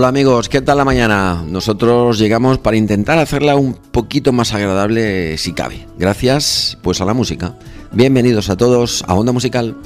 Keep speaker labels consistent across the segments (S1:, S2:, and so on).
S1: Hola amigos, ¿qué tal la mañana? Nosotros llegamos para intentar hacerla un poquito más agradable si cabe. Gracias pues a la música. Bienvenidos a todos a Onda Musical.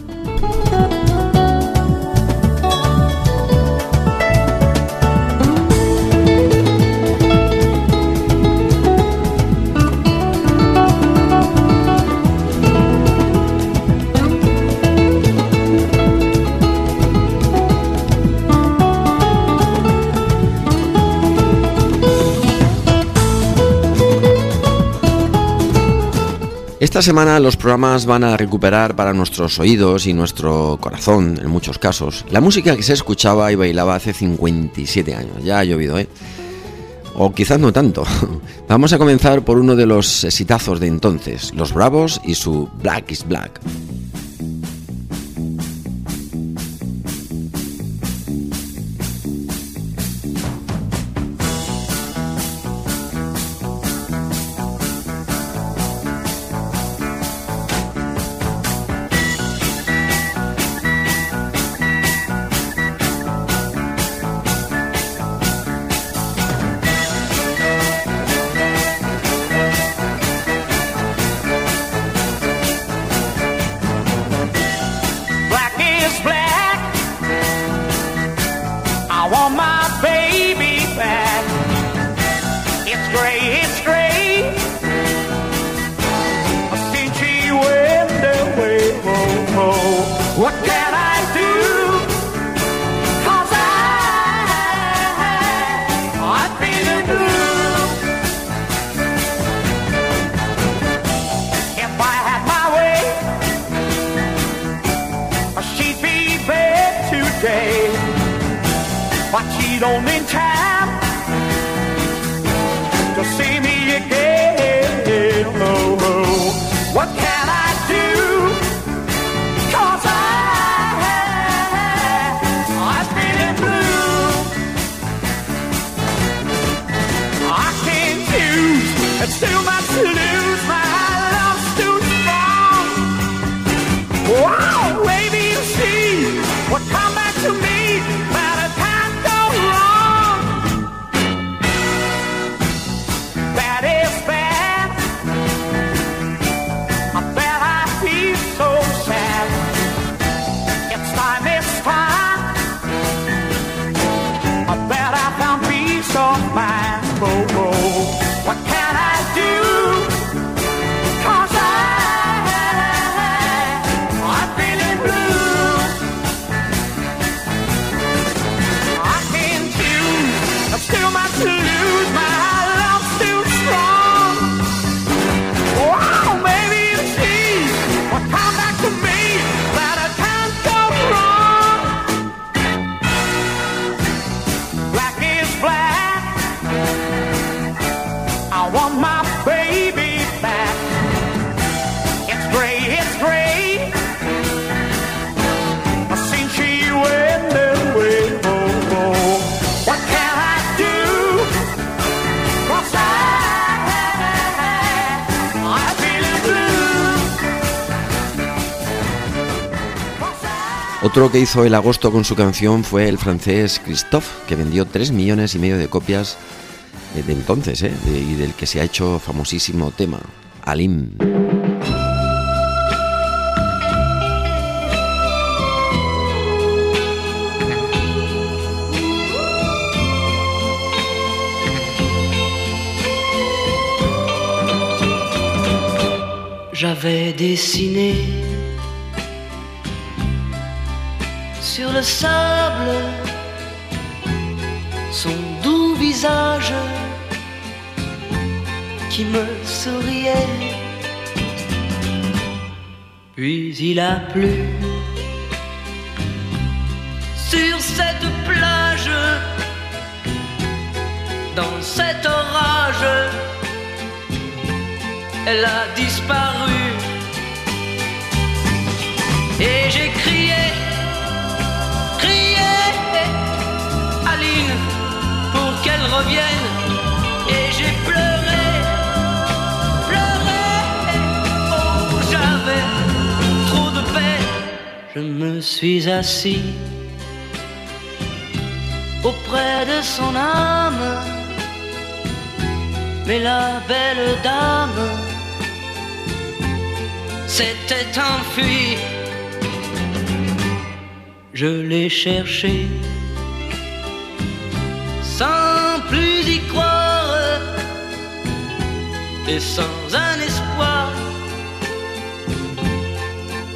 S1: Esta semana los programas van a recuperar para nuestros oídos y nuestro corazón, en muchos casos, la música que se escuchaba y bailaba hace 57 años. Ya ha llovido, ¿eh? O quizás no tanto. Vamos a comenzar por uno de los exitazos de entonces, Los Bravos y su Black is Black.
S2: She'd today, but she don't in time to see me again. Oh, oh. What can I do? 'Cause I, I'm feeling blue. I can't choose, it's too much lose.
S1: Otro que hizo el agosto con su canción fue el francés Christophe, que vendió 3 millones y medio de copias eh, de entonces, ¿eh? y del que se ha hecho famosísimo tema, Alim.
S3: j'avais dessiné sur le sable son doux visage qui me souriait. Puis il a plu sur cette plage, dans cet orage, elle a disparu. Et j'ai crié, Pour qu'elle revienne. Et j'ai pleuré, pleuré, oh j'avais trop de peine. Je me suis assis auprès de son âme. Mais la belle dame s'était enfuie. Je l'ai cherché et sans un espoir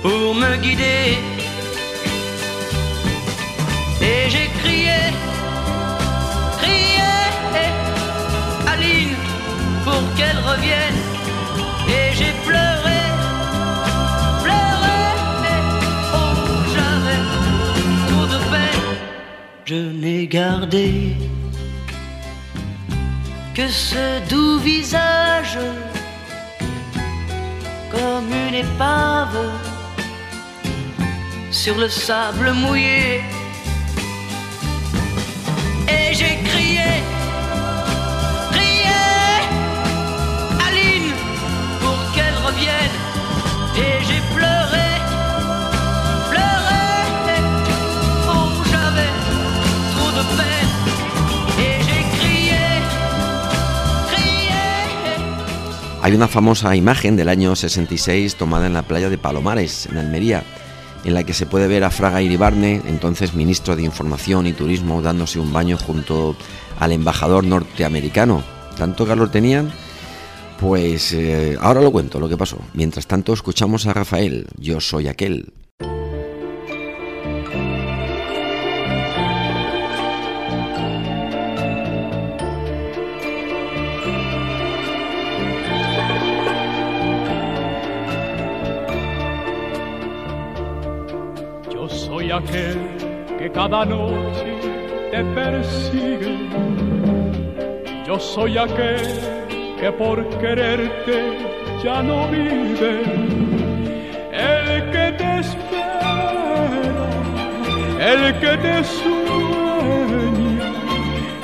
S3: pour me guider. Et j'ai crié, crié, Aline, pour qu'elle revienne. Et j'ai pleuré, pleuré, oh j'avais trop de peine. Je n'ai gardé que ce doux visage comme une épave sur le sable mouillé. Et j'ai crié,
S1: Hay una famosa imagen del año 66 tomada en la playa de Palomares, en Almería, en la que se puede ver a Fraga Iribarne, entonces ministro de Información y Turismo, dándose un baño junto al embajador norteamericano. ¿Tanto calor tenían? Pues eh, ahora lo cuento, lo que pasó. Mientras tanto, escuchamos a Rafael, Yo soy aquel.
S4: Soy aquel que cada noche te persigue. Yo soy aquel que por quererte ya no vive. El que te espera, el que te sueña,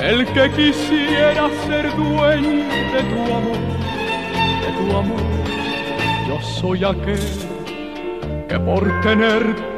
S4: el que quisiera ser dueño de tu amor, de tu amor. Yo soy aquel que por tenerte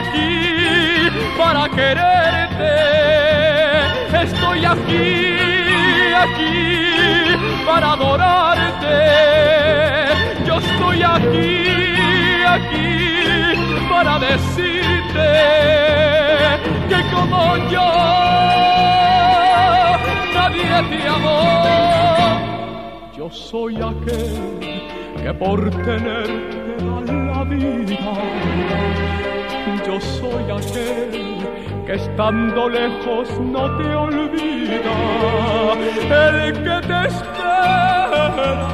S4: aquí para quererte. Estoy aquí, aquí para adorarte. Yo estoy aquí, aquí para decirte que como yo nadie te amó. Yo soy aquel que por tenerte da la vida. Yo soy aquel que estando lejos no te olvida. El que te espera,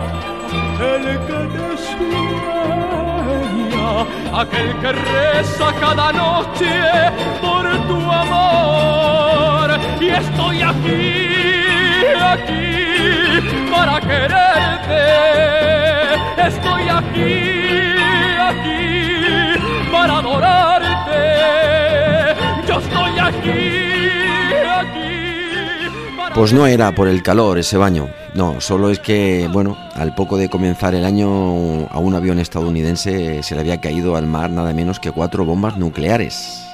S4: el que te sueña, aquel que reza cada noche por tu amor. Y estoy aquí, aquí para quererte. Estoy aquí, aquí para adorarte.
S1: Pues no era por el calor ese baño, no, solo es que, bueno, al poco de comenzar el año a un avión estadounidense se le había caído al mar nada menos que cuatro bombas nucleares.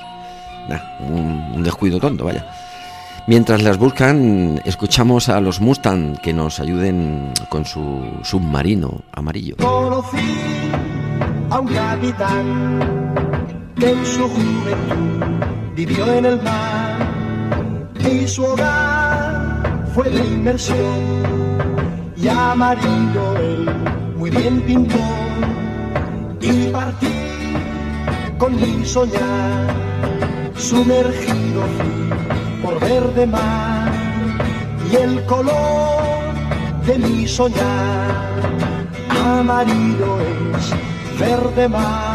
S1: Un, un descuido tonto, vaya. Mientras las buscan, escuchamos a los Mustang que nos ayuden con su submarino amarillo.
S5: Conocí a un capitán que en su juventud vivió en el mar y su hogar fue de inmersión. Y amarillo él muy bien pintó y partí con mi soñar sumergido por verde mar y el color de mi soñar. Amarillo es verde mar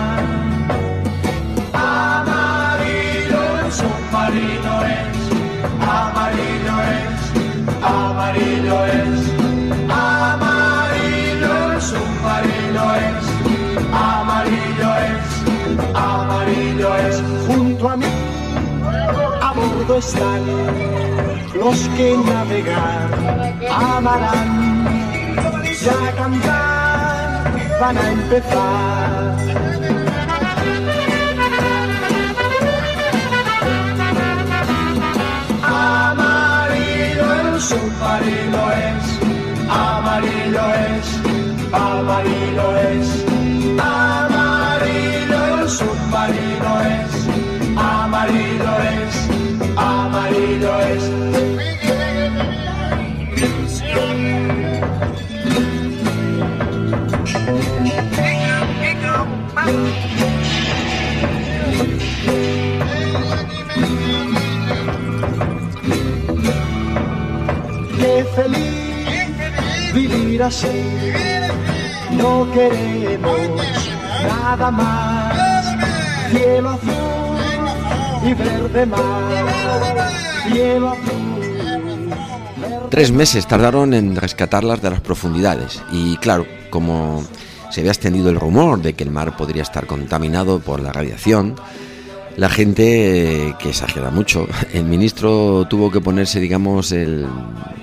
S5: submarino es amarillo es amarillo es amarillo es amarillo es amarillo es junto a mí a bordo están los que navegar amarán ya cantar van a empezar submarino es amarillo es amarillo es amarillo el submarino es amarillo es amarillo es feliz vivir así. No queremos nada más. Cielo azul y verde mar.
S1: Tres meses tardaron en rescatarlas de las profundidades y claro, como se había extendido el rumor de que el mar podría estar contaminado por la radiación, la gente, que exagera mucho, el ministro tuvo que ponerse, digamos, el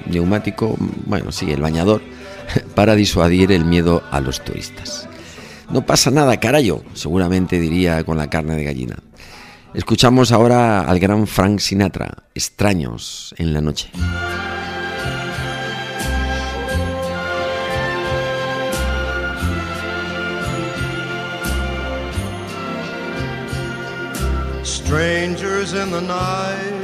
S1: neumático, bueno, sí, el bañador, para disuadir el miedo a los turistas. No pasa nada, carayo, seguramente diría con la carne de gallina. Escuchamos ahora al gran Frank Sinatra, Extraños en la noche.
S6: Strangers in the night,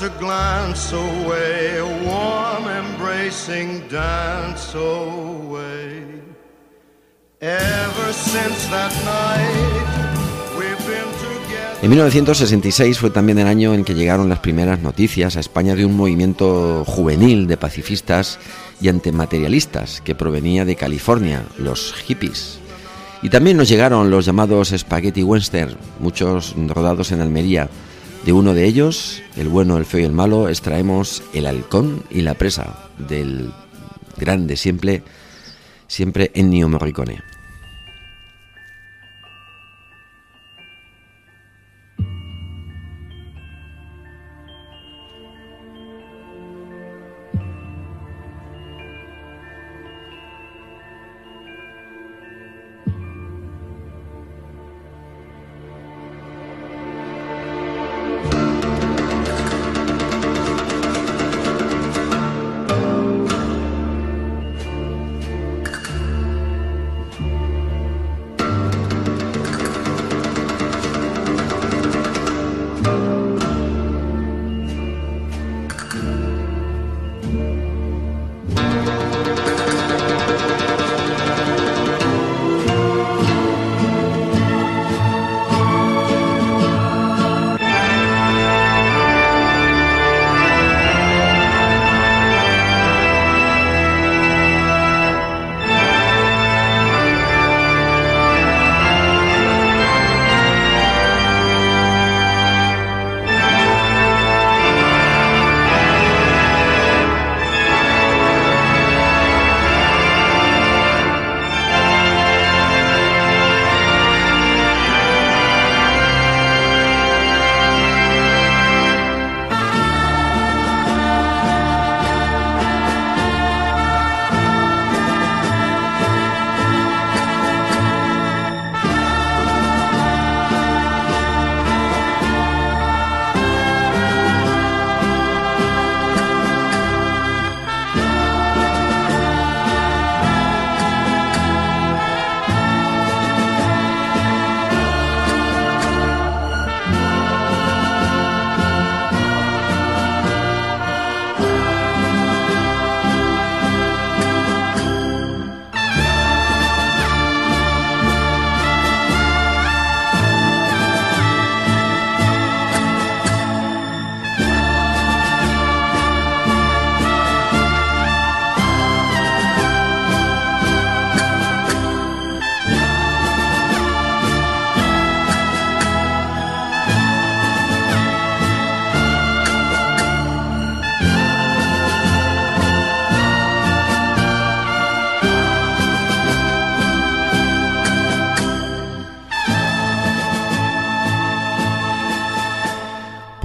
S6: Just a glance away, a warm embracing dance away. Ever since that night, we've been.
S1: En 1966 fue también el año en que llegaron las primeras noticias a España de un movimiento juvenil de pacifistas y antimaterialistas que provenía de California, los hippies. Y también nos llegaron los llamados spaghetti western, muchos rodados en Almería, De uno de ellos, el bueno, el feo y el malo, extraemos el halcón y la presa del grande siempre, siempre Ennio Morricone.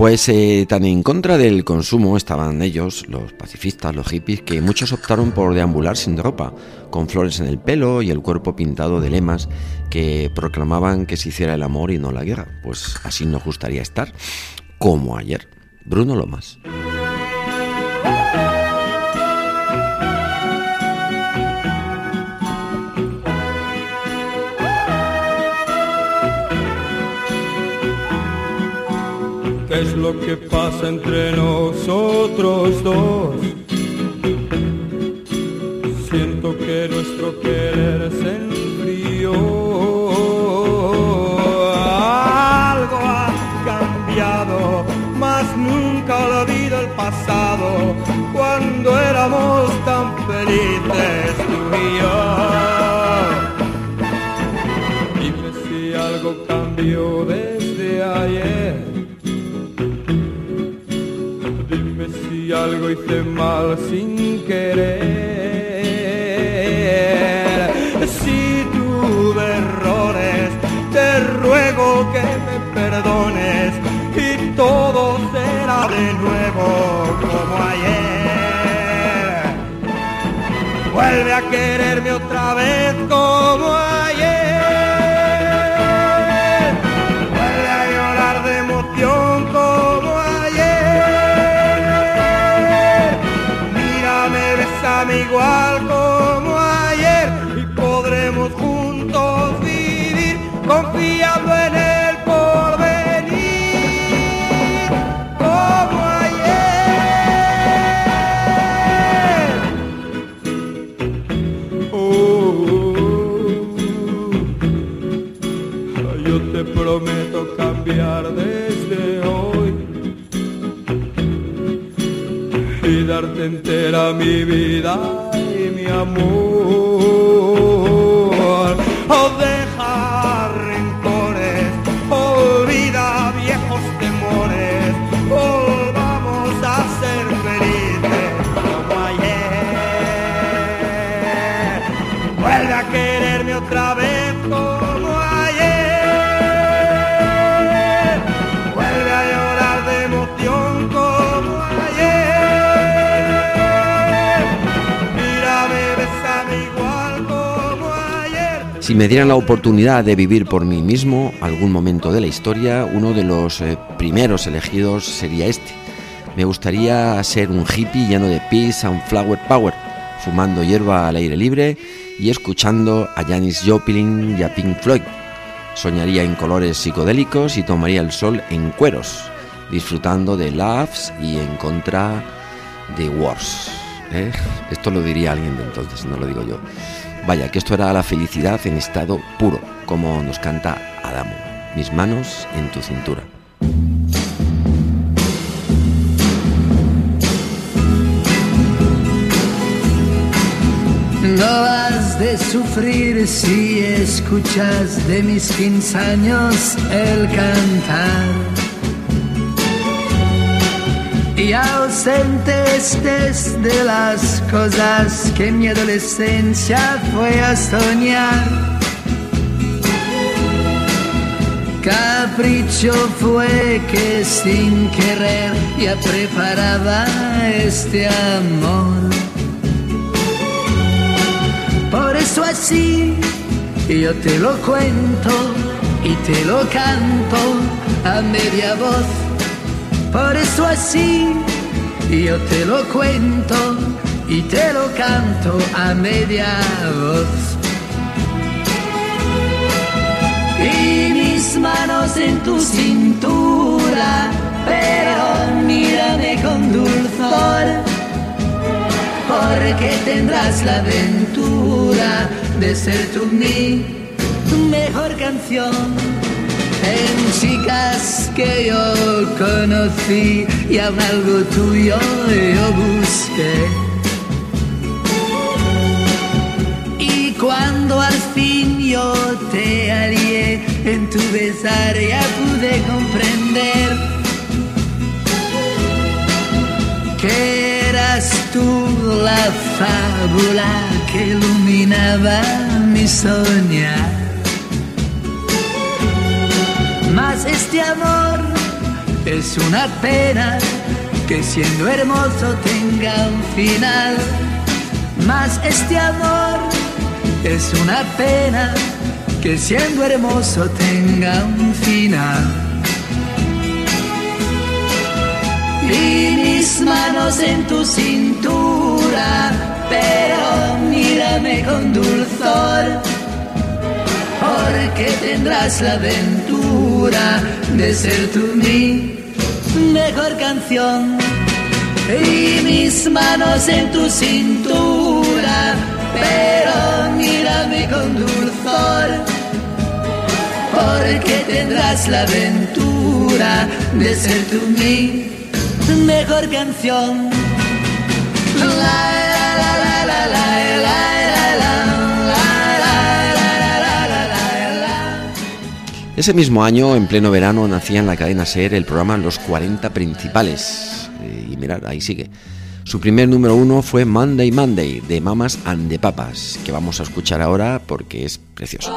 S1: Pues eh, tan en contra del consumo estaban ellos, los pacifistas, los hippies, que muchos optaron por deambular sin ropa, con flores en el pelo y el cuerpo pintado de lemas que proclamaban que se hiciera el amor y no la guerra. Pues así nos gustaría estar, como ayer. Bruno Lomas.
S7: Lo que pasa entre nosotros dos? Siento que nuestro querer se enfrió. Algo ha cambiado, mas nunca olvido el pasado cuando éramos tan felices tú y yo. Dime si algo cambió desde ayer. Algo hice mal sin querer. Si tuve errores, te ruego que me perdones y todo será de nuevo como ayer. Vuelve a quererme otra vez como ayer. Mi vida y mi amor. O deja
S1: me dieran la oportunidad de vivir por mí mismo algún momento de la historia, uno de los eh, primeros elegidos sería este. Me gustaría ser un hippie lleno de peace and flower power, fumando hierba al aire libre y escuchando a Janis Joplin y a Pink Floyd. Soñaría en colores psicodélicos y tomaría el sol en cueros, disfrutando de Loves y en contra de Wars. ¿eh? Esto lo diría alguien de entonces, no lo digo yo. Vaya, que esto era la felicidad en estado puro, como nos canta Adamo. Mis manos en tu cintura.
S8: No has de sufrir si escuchas de mis 15 años el cantar. Y ausente estés de las cosas que mi adolescencia fue a soñar. Capricho fue que sin querer ya preparaba este amor. Por eso así yo te lo cuento y te lo canto a media voz. Por eso así yo te lo cuento y te lo canto a media voz. Y mis manos en tu cintura, pero mírame con dulzor porque tendrás la aventura de ser tú mi mejor canción. En chicas que yo conocí y aún algo tuyo yo busqué. Y cuando al fin yo te hallé en tu besar ya pude comprender que eras tú la fábula que iluminaba mi soñar. Este amor es una pena que siendo hermoso tenga un final. Mas este amor es una pena que siendo hermoso tenga un final. y mis manos en tu cintura, pero mírame con dulzor, porque tendrás la aventura de ser tú mi mejor canción. Y mis manos en tu cintura, pero mírame con dulzor, porque tendrás la aventura de ser tú mi mejor canción. La,
S1: Ese mismo año, en pleno verano, nacía en la cadena SER el programa Los 40 Principales. Eh, Y mirad, ahí sigue. Su primer número uno fue Monday Monday de Mamas and the Papas, que vamos a escuchar ahora porque es precioso.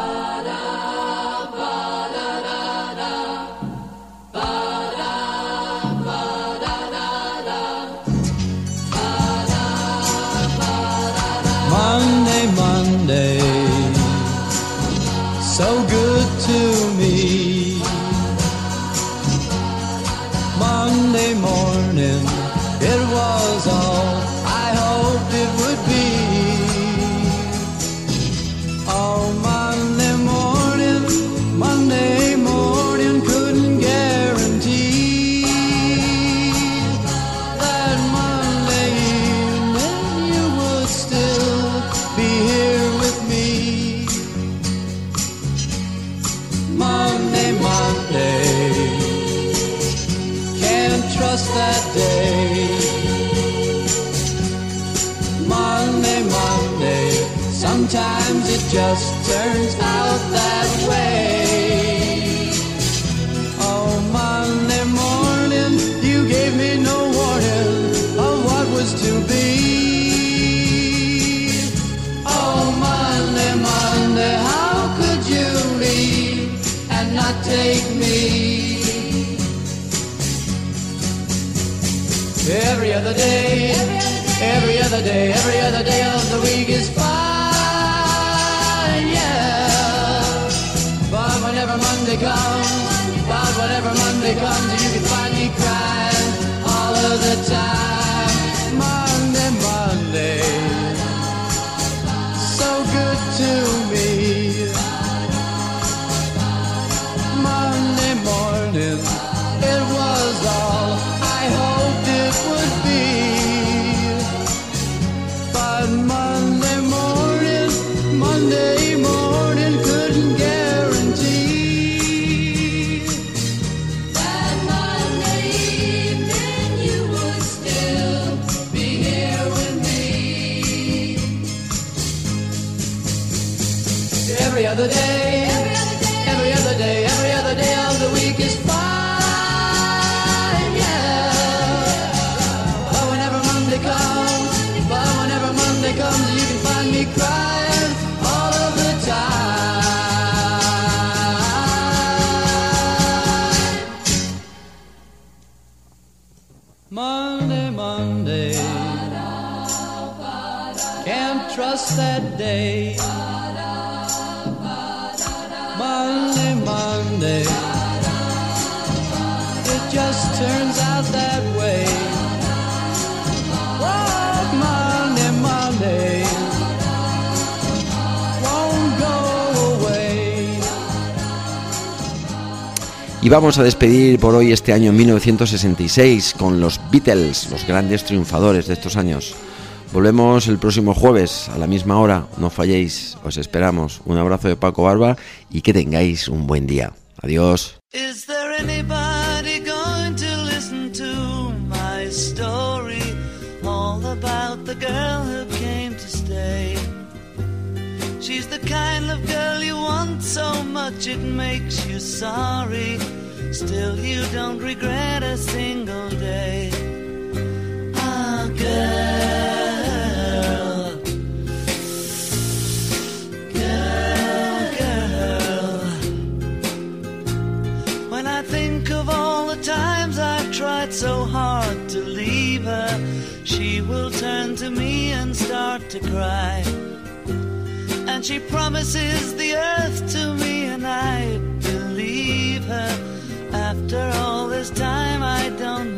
S7: It just turns out that way.
S1: Y vamos a despedir por hoy este año 1966 con los Beatles, los grandes triunfadores de estos años. Volvemos el próximo jueves a la misma hora, no falléis, os esperamos. Un abrazo de Paco Barba y que tengáis un buen día. Adiós.
S9: Is there anybody going to listen to my story? All about the girl who came to stay. She's the kind of girl you want so much it makes you sorry. Still, you don't regret a single day. Ah, girl. Girl, so hard to leave her, she will turn to me and start to cry. And she promises the earth to me, and I believe her. After all this time, I don't